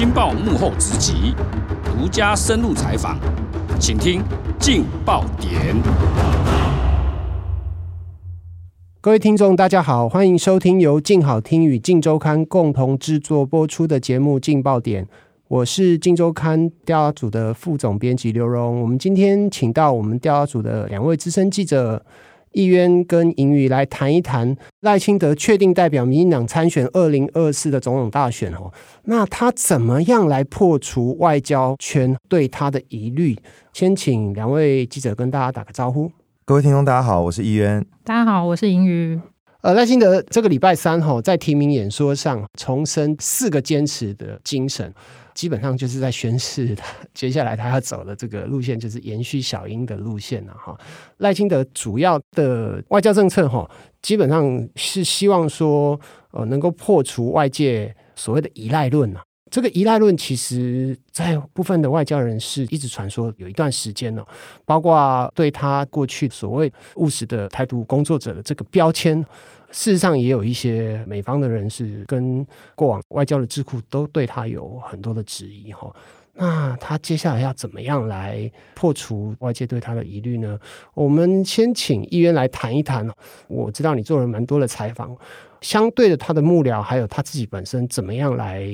镜报幕后直击，独家深入采访，请听劲爆点。各位听众，大家好，欢迎收听由镜好听与镜周刊共同制作播出的节目《劲爆点》，我是镜周刊调查组的副总编辑刘荣。我们今天请到我们调查组的两位资深记者。易渊跟盈宇来谈一谈赖清德确定代表民进党参选二零二四的总统大选哦，那他怎么样来破除外交圈对他的疑虑？先请两位记者跟大家打个招呼。各位听众，大家好，我是易渊。大家好，我是盈余。呃，赖清德这个礼拜三哈在提名演说上重申四个坚持的精神。基本上就是在宣示他接下来他要走的这个路线，就是延续小英的路线了哈。赖清德主要的外交政策哈，基本上是希望说呃能够破除外界所谓的依赖论啊。这个依赖论其实在部分的外交人士一直传说有一段时间了，包括对他过去所谓务实的态度工作者的这个标签。事实上，也有一些美方的人士跟过往外交的智库都对他有很多的质疑哈。那他接下来要怎么样来破除外界对他的疑虑呢？我们先请议员来谈一谈。我知道你做了蛮多的采访，相对的，他的幕僚还有他自己本身怎么样来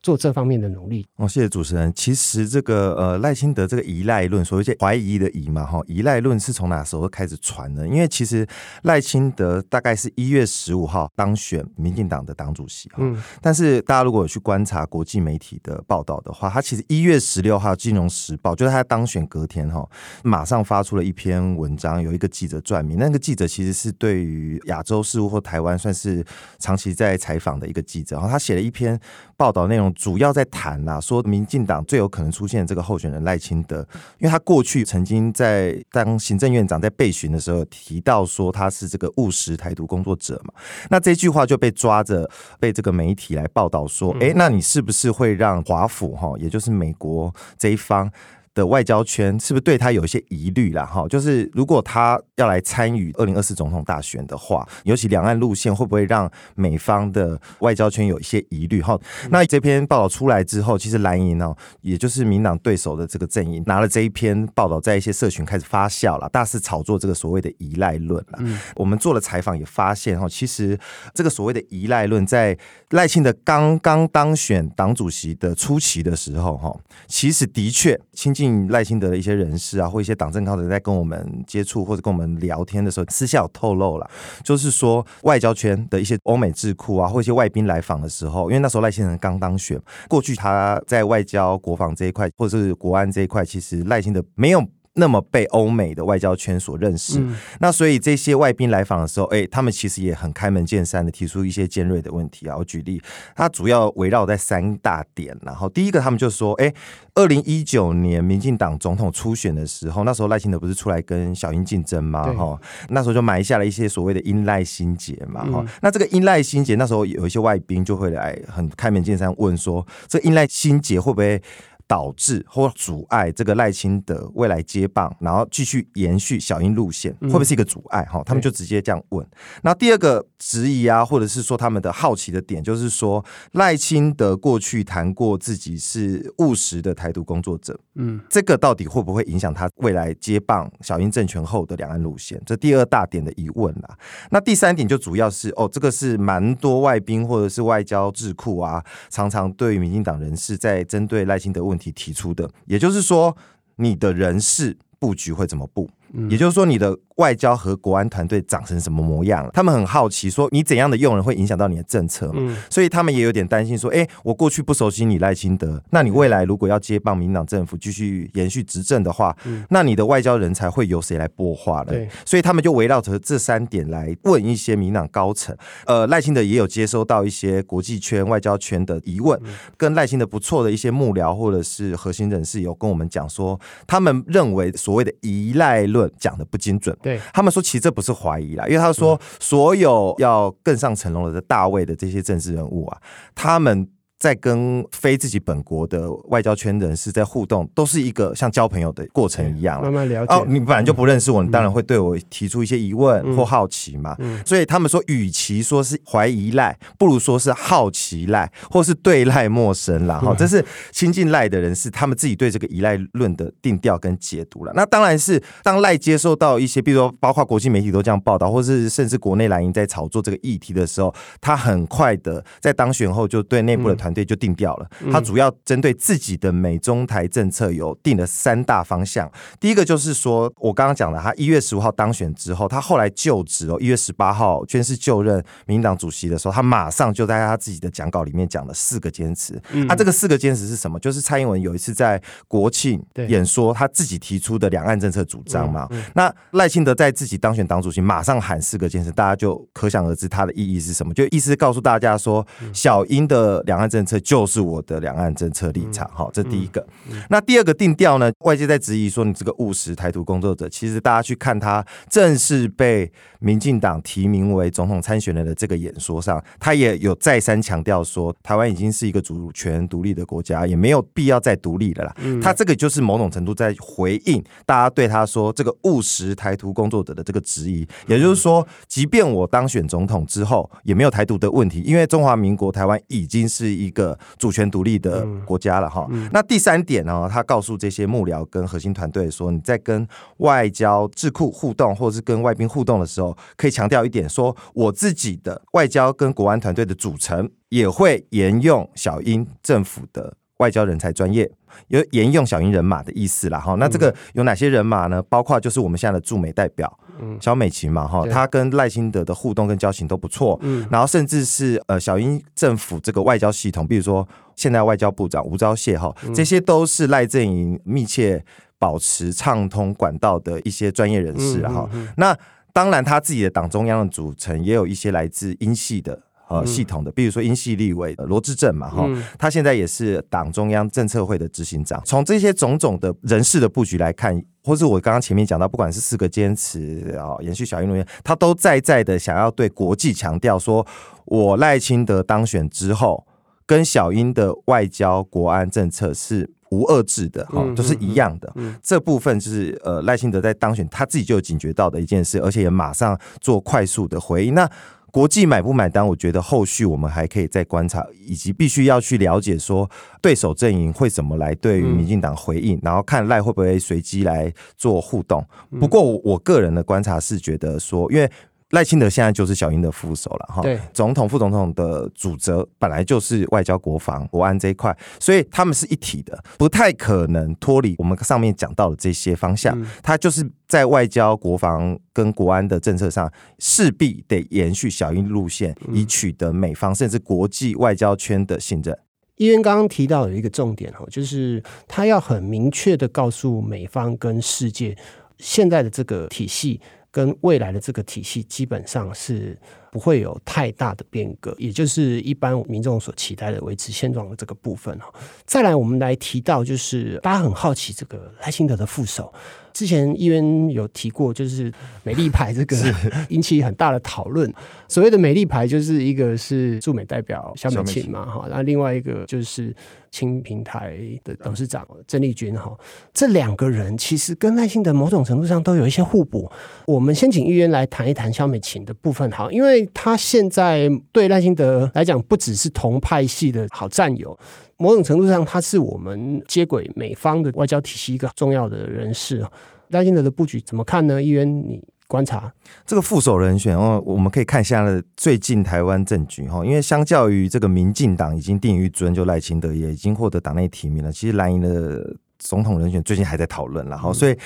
做这方面的努力哦，谢谢主持人。其实这个呃赖清德这个依赖论，所谓些怀疑的疑嘛哈，依赖论是从哪时候开始传的？因为其实赖清德大概是一月十五号当选民进党的党主席哈，嗯，但是大家如果有去观察国际媒体的报道的话，他其实一月十六号《金融时报》就是他当选隔天哈，马上发出了一篇文章，有一个记者撰名，那个记者其实是对于亚洲事务或台湾算是长期在采访的一个记者，然后他写了一篇报道内容。主要在谈呐，说民进党最有可能出现这个候选人赖清德，因为他过去曾经在当行政院长在备询的时候提到说他是这个务实台独工作者嘛，那这句话就被抓着被这个媒体来报道说，哎，那你是不是会让华府哈，也就是美国这一方？的外交圈是不是对他有一些疑虑啦？哈，就是如果他要来参与二零二四总统大选的话，尤其两岸路线会不会让美方的外交圈有一些疑虑？哈，那这篇报道出来之后，其实蓝营哦，也就是民党对手的这个阵营，拿了这一篇报道，在一些社群开始发酵了，大肆炒作这个所谓的依赖论了。嗯，我们做了采访也发现哈，其实这个所谓的依赖论，在赖清德刚刚当选党主席的初期的时候，哈，其实的确亲近。赖清德的一些人士啊，或一些党政高层在跟我们接触或者跟我们聊天的时候，私下有透露了，就是说外交圈的一些欧美智库啊，或一些外宾来访的时候，因为那时候赖清德刚当选，过去他在外交、国防这一块，或者是国安这一块，其实赖清德没有。那么被欧美的外交圈所认识，嗯、那所以这些外宾来访的时候，哎，他们其实也很开门见山的提出一些尖锐的问题啊。我举例，他主要围绕在三大点，然后第一个，他们就说，哎，二零一九年民进党总统初选的时候，那时候赖清德不是出来跟小英竞争吗？哈，那时候就埋下了一些所谓的因赖心结嘛。哈、嗯，那这个因赖心结，那时候有一些外宾就会来很开门见山问说，这个英赖心结会不会？导致或阻碍这个赖清德未来接棒，然后继续延续小英路线，会不会是一个阻碍？哈、嗯，他们就直接这样问。那第二个质疑啊，或者是说他们的好奇的点，就是说赖清德过去谈过自己是务实的台独工作者，嗯，这个到底会不会影响他未来接棒小英政权后的两岸路线？这第二大点的疑问啦。那第三点就主要是哦，这个是蛮多外宾或者是外交智库啊，常常对民进党人士在针对赖清德问题。提提出的，也就是说，你的人事布局会怎么布？也就是说，你的外交和国安团队长成什么模样？他们很好奇，说你怎样的用人会影响到你的政策嘛？所以他们也有点担心，说，哎，我过去不熟悉你赖清德，那你未来如果要接棒民党政府继续延续执政的话，那你的外交人才会由谁来擘画了？所以他们就围绕着这三点来问一些民党高层。呃，赖清德也有接收到一些国际圈、外交圈的疑问，跟赖清德不错的一些幕僚或者是核心人士有跟我们讲说，他们认为所谓的依赖论。讲的不精准，对。他们说，其实这不是怀疑啦，因为他说所有要更上层楼的大位的这些政治人物啊，他们在跟非自己本国的外交圈人士在互动，都是一个像交朋友的过程一样，慢慢了解。哦，你本来就不认识我，你当然会对我提出一些疑问或好奇嘛。嗯，所以他们说，与其说是怀疑赖，不如说是好奇赖，或是对赖陌生啦。哈，这是亲近赖的人士他们自己对这个依赖论的定调跟解读了。那当然是当赖接受到一些，比如说包括国际媒体都这样报道，或是甚至国内蓝营在炒作这个议题的时候，他很快的在当选后就对内部的团队就定掉了。他主要针对自己的美中台政策有定了三大方向。第一个就是说，我刚刚讲了，他一月十五号当选之后，他后来就职哦，一月十八号宣誓就任民进党主席的时候，他马上就在他自己的讲稿里面讲了四个坚持。他这个四个坚持是什么？就是蔡英文有一次在国庆演说，他自己提出的两岸政策主张嘛。那赖清德在自己当选党主席，马上喊四个坚持，大家就可想而知他的意义是什么？就意思是告诉大家说，小英的两岸政策就是我的两岸政策立场。好，这第一个。那第二个定调呢？外界在质疑说你这个务实台独工作者，其实大家去看他正式被民进党提名为总统参选人的这个演说上，他也有再三强调说，台湾已经是一个主权独立的国家，也没有必要再独立了啦。他这个就是某种程度在回应大家对他说这个务实台独工作者的这个质疑。也就是说，即便我当选总统之后，也没有台独的问题，因为中华民国台湾已经是一个主权独立的国家了哈。那第三点呢，他告诉这些幕僚跟核心团队说，你在跟外交智库互动，或者是跟外宾互动的时候，可以强调一点，说我自己的外交跟国安团队的组成也会沿用小英政府的外交人才专业，有沿用小英人马的意思啦。哈。那这个有哪些人马呢？包括就是我们现在的驻美代表，嗯，小美琴嘛，哈，她跟赖清德的互动跟交情都不错。嗯，然后甚至是呃小英政府这个外交系统，比如说现在外交部长吴钊燮哈，这些都是赖阵营密切保持畅通管道的一些专业人士哈。那当然，他自己的党中央的组成也有一些来自英系的呃系统的，比如说英系立委罗志正嘛，哈，他现在也是党中央政策会的执行长。从这些种种的人事的布局来看，或是我刚刚前面讲到，不管是四个坚持啊，延续小英路线，他都在在的想要对国际强调说，我赖清德当选之后，跟小英的外交国安政策是。无二致的哈，都是一样的。这部分就是呃赖清德在当选，他自己就有警觉到的一件事，而且也马上做快速的回应。那国际买不买单？我觉得后续我们还可以再观察，以及必须要去了解说对手阵营会怎么来对于民进党回应，然后看赖会不会随机来做互动。不过我个人的观察是觉得说，因为。赖清德现在就是小英的副手了哈，对，总统、副总统的主责本来就是外交、国防、国安这一块，所以他们是一体的，不太可能脱离我们上面讲到的这些方向。他就是在外交、国防跟国安的政策上，势必得延续小英路线，以取得美方甚至国际外交圈的信任。议员刚刚提到有一个重点哈，就是他要很明确的告诉美方跟世界，现在的这个体系。跟未来的这个体系基本上是不会有太大的变革，也就是一般民众所期待的维持现状的这个部分哈。再来，我们来提到，就是大家很好奇这个赖清德的副手。之前议员有提过，就是美丽牌这个 引起很大的讨论。所谓的美丽牌，就是一个是驻美代表萧美琴嘛，哈，那另外一个就是亲平台的董事长郑丽君哈。这两个人其实跟赖清德某种程度上都有一些互补。我们先请议员来谈一谈萧美琴的部分，好，因为他现在对赖清德来讲，不只是同派系的好战友。某种程度上，他是我们接轨美方的外交体系一个重要的人士。赖清德的布局怎么看呢？议员，你观察这个副手人选哦，我们可以看一下最近台湾政局哈，因为相较于这个民进党已经定于尊，就赖清德也已经获得党内提名了。其实蓝营的总统人选最近还在讨论了，然后所以。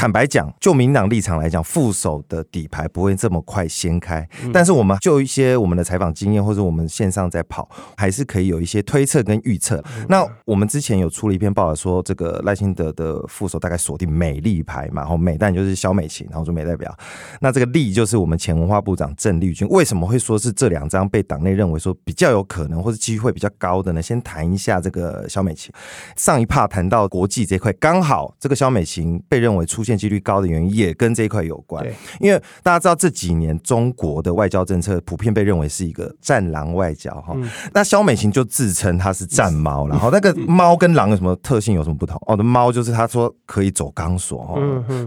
坦白讲，就民党立场来讲，副手的底牌不会这么快掀开。但是我们就一些我们的采访经验，或者我们线上在跑，还是可以有一些推测跟预测。那我们之前有出了一篇报道，说这个赖清德的副手大概锁定美丽牌嘛，然后美但就是肖美琴，然后说美代表。那这个丽就是我们前文化部长郑丽君。为什么会说是这两张被党内认为说比较有可能，或者机会比较高的呢？先谈一下这个肖美琴。上一趴谈到国际这块，刚好这个肖美琴被认为出现。现几率高的原因，也跟这一块有关。因为大家知道这几年中国的外交政策普遍被认为是一个战狼外交哈。嗯、那萧美琴就自称她是战猫，然后那个猫跟狼有什么特性？有什么不同？哦，的猫就是他说可以走钢索哈，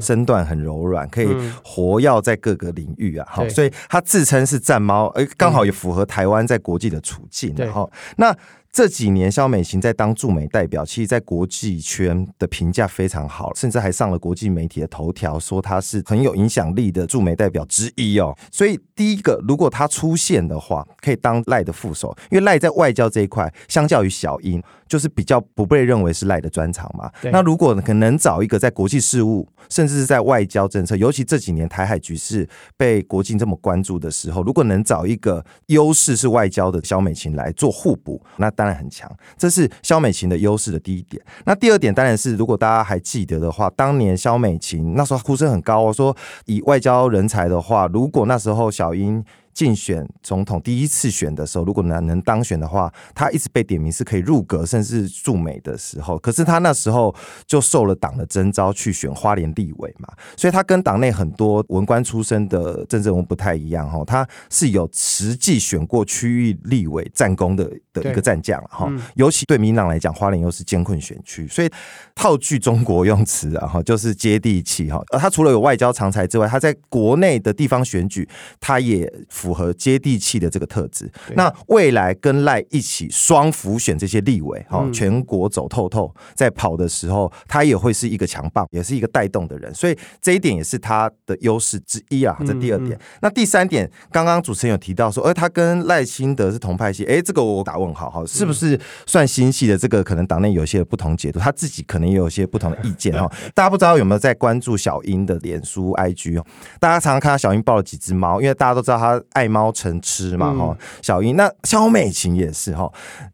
身段很柔软，可以活跃在各个领域啊。好，所以他自称是战猫，哎，刚好也符合台湾在国际的处境。然后那。这几年，萧美琴在当驻美代表，其实，在国际圈的评价非常好，甚至还上了国际媒体的头条，说她是很有影响力的驻美代表之一哦。所以，第一个，如果她出现的话，可以当赖的副手，因为赖在外交这一块，相较于小英，就是比较不被认为是赖的专长嘛。那如果可能找一个在国际事务，甚至是在外交政策，尤其这几年台海局势被国际这么关注的时候，如果能找一个优势是外交的萧美琴来做互补，那。当然很强，这是肖美琴的优势的第一点。那第二点当然是，如果大家还记得的话，当年肖美琴那时候呼声很高，我说以外交人才的话，如果那时候小英。竞选总统第一次选的时候，如果能能当选的话，他一直被点名是可以入阁甚至驻美的时候。可是他那时候就受了党的征召去选花莲立委嘛，所以他跟党内很多文官出身的政治人物不太一样哈，他是有实际选过区域立委战功的的一个战将哈。嗯、尤其对民进党来讲，花莲又是艰困选区，所以套句中国用词啊哈，就是接地气哈。而他除了有外交常才之外，他在国内的地方选举，他也。符合接地气的这个特质，那未来跟赖一起双辅选这些立委，哈、嗯，全国走透透，在跑的时候，他也会是一个强棒，也是一个带动的人，所以这一点也是他的优势之一啊。这第二点，嗯嗯、那第三点，刚刚主持人有提到说，哎，他跟赖清德是同派系，哎，这个我打问号，哈，是不是算新系的？这个可能党内有些不同解读，他自己可能也有些不同的意见哈。大家不知道有没有在关注小英的脸书 IG 哦？大家常常看到小英抱了几只猫，因为大家都知道他。爱猫成痴嘛，哈、嗯，小英那肖美琴也是哈，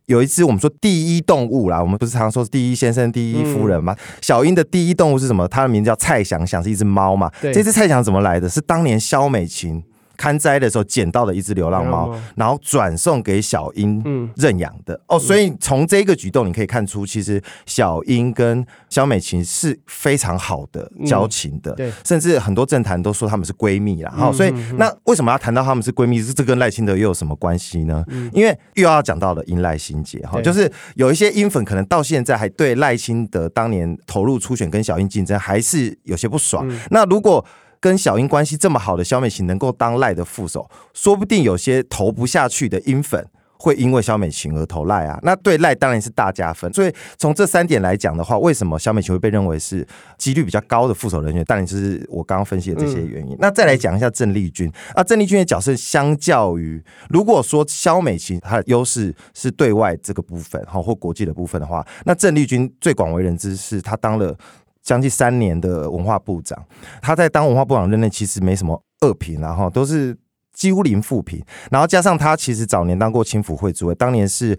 有一只我们说第一动物啦，我们不是常说第一先生、第一夫人吗？嗯、小英的第一动物是什么？它的名字叫蔡想想，是一只猫嘛。这只蔡想怎么来的？是当年肖美琴。看灾的时候捡到了一只流浪猫，然后转送给小英认养的。嗯、哦，所以从这个举动你可以看出，其实小英跟萧美琴是非常好的交情的。嗯、对，甚至很多政坛都说他们是闺蜜啦。好、嗯，所以那为什么要谈到他们是闺蜜？这跟赖清德又有什么关系呢？嗯、因为又要讲到了英赖心结哈，就是有一些英粉可能到现在还对赖清德当年投入初选跟小英竞争还是有些不爽。嗯、那如果跟小英关系这么好的萧美琴能够当赖的副手，说不定有些投不下去的英粉会因为萧美琴而投赖啊，那对赖当然是大加分。所以从这三点来讲的话，为什么萧美琴会被认为是几率比较高的副手人员？当然就是我刚刚分析的这些原因。嗯、那再来讲一下郑丽君啊，郑丽君的角色相较于如果说萧美琴她的优势是对外这个部分哈或国际的部分的话，那郑丽君最广为人知是她当了。将近三年的文化部长，他在当文化部长任内其实没什么恶评，然后都是几乎零负评，然后加上他其实早年当过青辅会主委，当年是。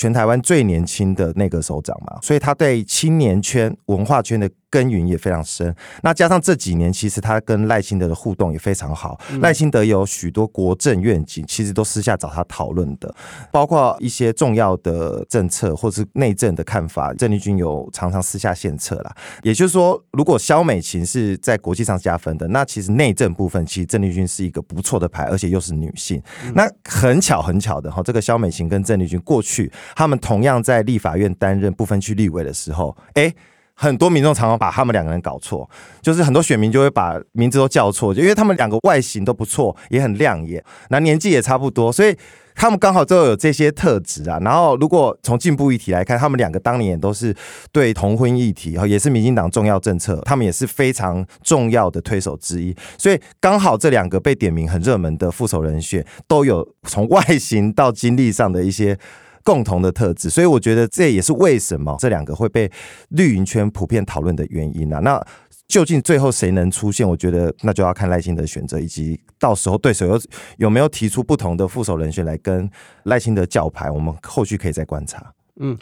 全台湾最年轻的那个首长嘛，所以他对青年圈、文化圈的耕耘也非常深。那加上这几年，其实他跟赖清德的互动也非常好。赖、嗯、清德有许多国政愿景，其实都私下找他讨论的，包括一些重要的政策或是内政的看法，郑丽君有常常私下献策啦。也就是说，如果肖美琴是在国际上加分的，那其实内政部分，其实郑丽君是一个不错的牌，而且又是女性。嗯、那很巧很巧的哈，这个肖美琴跟郑丽君过去。他们同样在立法院担任不分区立委的时候，哎，很多民众常常把他们两个人搞错，就是很多选民就会把名字都叫错，就因为他们两个外形都不错，也很亮眼，那年纪也差不多，所以他们刚好都有这些特质啊。然后，如果从进步议题来看，他们两个当年也都是对同婚议题，也是民进党重要政策，他们也是非常重要的推手之一。所以，刚好这两个被点名很热门的副手人选，都有从外形到经历上的一些。共同的特质，所以我觉得这也是为什么这两个会被绿营圈普遍讨论的原因啊。那究竟最后谁能出现？我觉得那就要看赖清德选择，以及到时候对手有有没有提出不同的副手人选来跟赖清德叫牌。我们后续可以再观察。嗯，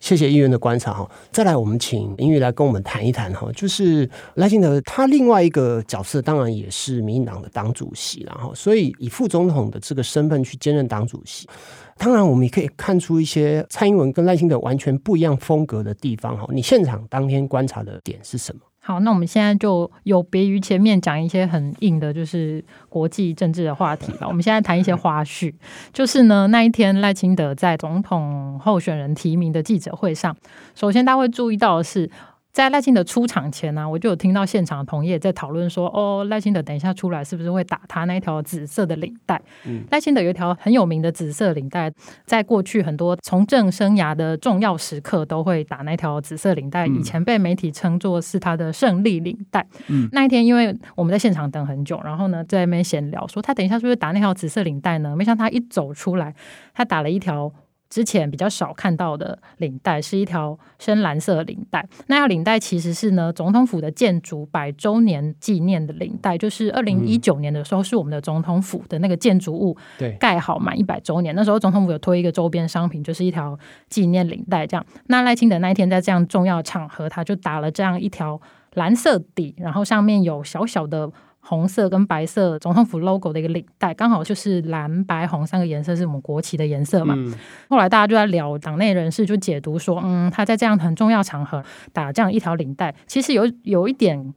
谢谢议员的观察哈。再来，我们请英玉来跟我们谈一谈哈，就是赖清德他另外一个角色，当然也是民进党的党主席，然后所以以副总统的这个身份去兼任党主席。当然，我们也可以看出一些蔡英文跟赖清德完全不一样风格的地方哈。你现场当天观察的点是什么？好，那我们现在就有别于前面讲一些很硬的，就是国际政治的话题了。我们现在谈一些花絮，就是呢，那一天赖清德在总统候选人提名的记者会上，首先大家会注意到的是。在赖清德出场前呢、啊，我就有听到现场的同业在讨论说：“哦，赖清德等一下出来是不是会打他那一条紫色的领带？”嗯、赖清德有一条很有名的紫色领带，在过去很多从政生涯的重要时刻都会打那条紫色领带，以前被媒体称作是他的胜利领带。嗯、那一天，因为我们在现场等很久，然后呢在那边闲聊说他等一下是不是打那条紫色领带呢？没想到他一走出来，他打了一条。之前比较少看到的领带是一条深蓝色领带，那条领带其实是呢总统府的建筑百周年纪念的领带，就是二零一九年的时候是我们的总统府的那个建筑物盖好满一百周年，那时候总统府有推一个周边商品，就是一条纪念领带这样。那赖清德那一天在这样重要场合，他就打了这样一条蓝色底，然后上面有小小的。红色跟白色总统府 logo 的一个领带，刚好就是蓝白红三个颜色是我们国旗的颜色嘛。嗯、后来大家就在聊，党内人士就解读说，嗯，他在这样很重要场合打这样一条领带，其实有有一点。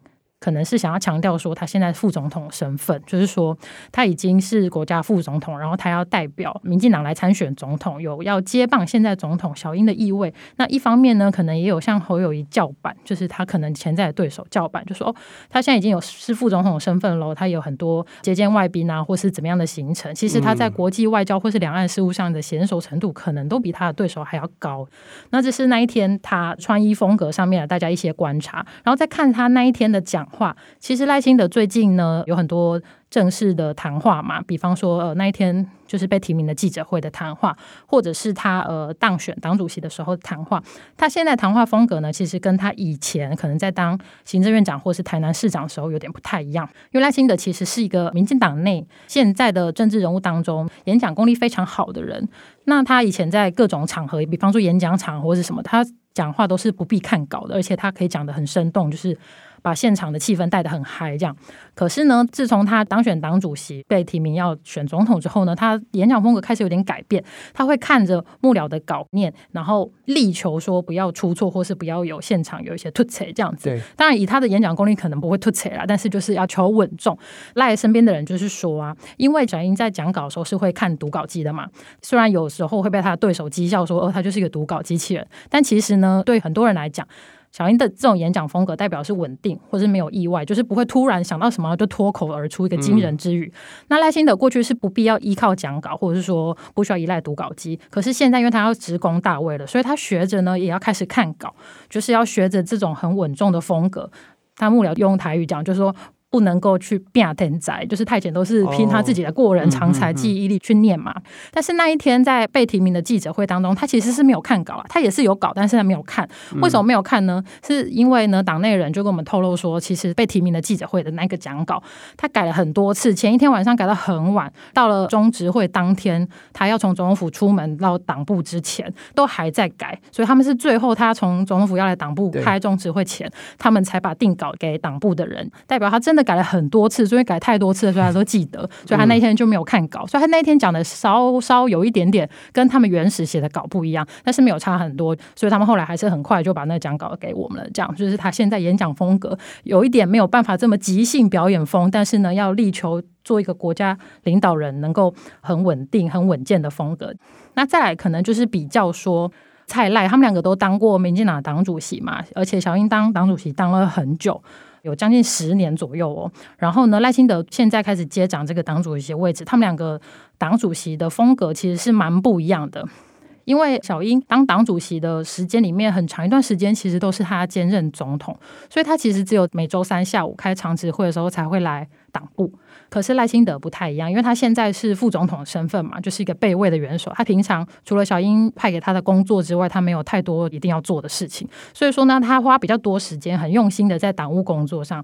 可能是想要强调说，他现在副总统身份，就是说他已经是国家副总统，然后他要代表民进党来参选总统，有要接棒现在总统小英的意味。那一方面呢，可能也有向侯友谊叫板，就是他可能潜在的对手叫板，就说哦，他现在已经有是副总统身份喽，他有很多接见外宾啊，或是怎么样的行程。其实他在国际外交或是两岸事务上的娴熟程度，可能都比他的对手还要高。那这是那一天他穿衣风格上面的大家一些观察，然后再看他那一天的讲。话其实赖清德最近呢有很多正式的谈话嘛，比方说呃那一天就是被提名的记者会的谈话，或者是他呃当选党主席的时候谈话。他现在谈话风格呢，其实跟他以前可能在当行政院长或是台南市长的时候有点不太一样。因为赖清德其实是一个民进党内现在的政治人物当中演讲功力非常好的人。那他以前在各种场合，比方说演讲场或者什么，他讲话都是不必看稿的，而且他可以讲得很生动，就是。把现场的气氛带得很嗨，这样。可是呢，自从他当选党主席、被提名要选总统之后呢，他演讲风格开始有点改变。他会看着幕僚的稿念，然后力求说不要出错，或是不要有现场有一些突切这样子。对当然，以他的演讲功力，可能不会突切啦，但是就是要求稳重。赖身边的人就是说啊，因为小英在讲稿的时候是会看读稿机的嘛，虽然有时候会被他的对手讥笑说，哦，他就是一个读稿机器人，但其实呢，对很多人来讲。小英的这种演讲风格代表是稳定，或是没有意外，就是不会突然想到什么就脱口而出一个惊人之语。嗯、那赖清德过去是不必要依靠讲稿，或者是说不需要依赖读稿机，可是现在因为他要职工大位了，所以他学着呢也要开始看稿，就是要学着这种很稳重的风格。他幕僚用台语讲，就是说。不能够去变天才，就是太监都是凭他自己的过人长才、记忆力去念嘛。但是那一天在被提名的记者会当中，他其实是没有看稿啊，他也是有稿，但是他没有看。为什么没有看呢？是因为呢，党内人就跟我们透露说，其实被提名的记者会的那个讲稿，他改了很多次，前一天晚上改到很晚，到了中执会当天，他要从总统府出门到党部之前，都还在改。所以他们是最后他从总统府要来党部开中执会前，他们才把定稿给党部的人，代表他真的。改了很多次，所以改太多次，所以他都记得，所以他那一天就没有看稿，所以他那一天讲的稍稍有一点点跟他们原始写的稿不一样，但是没有差很多，所以他们后来还是很快就把那个讲稿给我们了。这样就是他现在演讲风格有一点没有办法这么即兴表演风，但是呢，要力求做一个国家领导人，能够很稳定、很稳健的风格。那再来可能就是比较说蔡赖，他们两个都当过民进党党主席嘛，而且小英当党主席当了很久。有将近十年左右哦，然后呢，赖清德现在开始接掌这个党主席的位置，他们两个党主席的风格其实是蛮不一样的。因为小英当党主席的时间里面很长一段时间，其实都是他兼任总统，所以他其实只有每周三下午开常职会的时候才会来党部。可是赖清德不太一样，因为他现在是副总统身份嘛，就是一个备位的元首。他平常除了小英派给他的工作之外，他没有太多一定要做的事情。所以说呢，他花比较多时间，很用心的在党务工作上。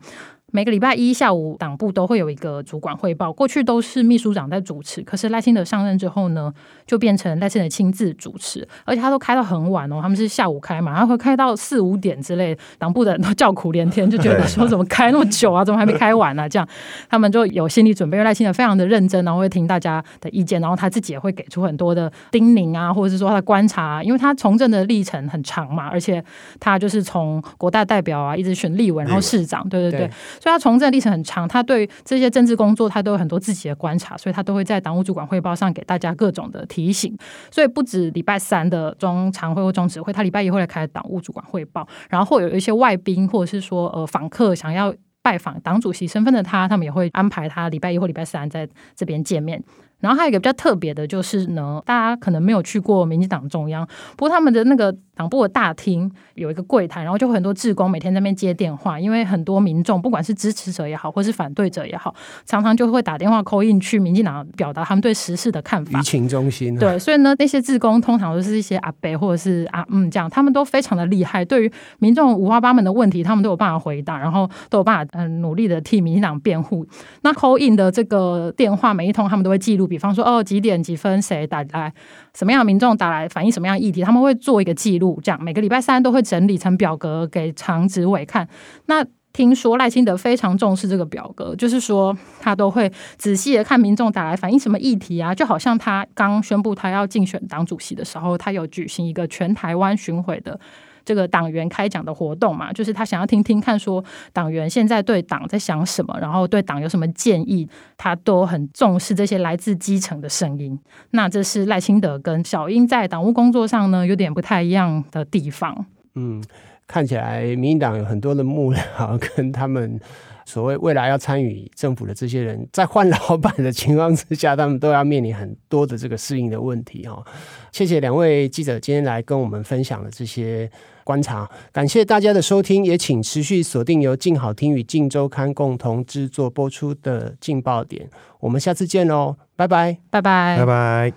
每个礼拜一下午，党部都会有一个主管汇报。过去都是秘书长在主持，可是赖清德上任之后呢，就变成赖清德亲自主持，而且他都开到很晚哦。他们是下午开嘛，他会开到四五点之类，党部的人都叫苦连天，就觉得说怎么开那么久啊，怎么还没开完、啊？这样他们就有心理准备，因为赖清德非常的认真，然后会听大家的意见，然后他自己也会给出很多的叮咛啊，或者是说他的观察、因为他从政的历程很长嘛，而且他就是从国大代表啊，一直选立委，然后市长，对对对。对所以他从政历程很长，他对这些政治工作他都有很多自己的观察，所以他都会在党务主管汇报上给大家各种的提醒。所以不止礼拜三的中常会或中指会，他礼拜一会来开党务主管汇报，然后会有一些外宾或者是说呃访客想要拜访党主席身份的他，他们也会安排他礼拜一或礼拜三在这边见面。然后还有一个比较特别的就是呢，大家可能没有去过民进党中央，不过他们的那个。党部的大厅有一个柜台，然后就会很多志工每天在那边接电话，因为很多民众不管是支持者也好，或是反对者也好，常常就会打电话 call in 去民进党表达他们对时事的看法。舆情中心、啊。对，所以呢，那些志工通常都是一些阿伯或者是阿嗯这样，他们都非常的厉害，对于民众五花八门的问题，他们都有办法回答，然后都有办法嗯努力的替民进党辩护。那 call in 的这个电话每一通他们都会记录，比方说哦几点几分谁打来，什么样的民众打来反映什么样的议题，他们会做一个记录。这样每个礼拜三都会整理成表格给常执委看。那听说赖清德非常重视这个表格，就是说他都会仔细的看民众打来反映什么议题啊，就好像他刚宣布他要竞选党主席的时候，他有举行一个全台湾巡回的。这个党员开讲的活动嘛，就是他想要听听看，说党员现在对党在想什么，然后对党有什么建议，他都很重视这些来自基层的声音。那这是赖清德跟小英在党务工作上呢，有点不太一样的地方。嗯，看起来民进党有很多的幕僚跟他们。所谓未来要参与政府的这些人，在换老板的情况之下，他们都要面临很多的这个适应的问题哈。谢谢两位记者今天来跟我们分享的这些观察，感谢大家的收听，也请持续锁定由静好听与静周刊共同制作播出的镜爆点，我们下次见喽，拜拜，拜拜，拜拜。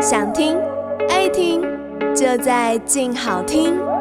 想听爱听，就在静好听。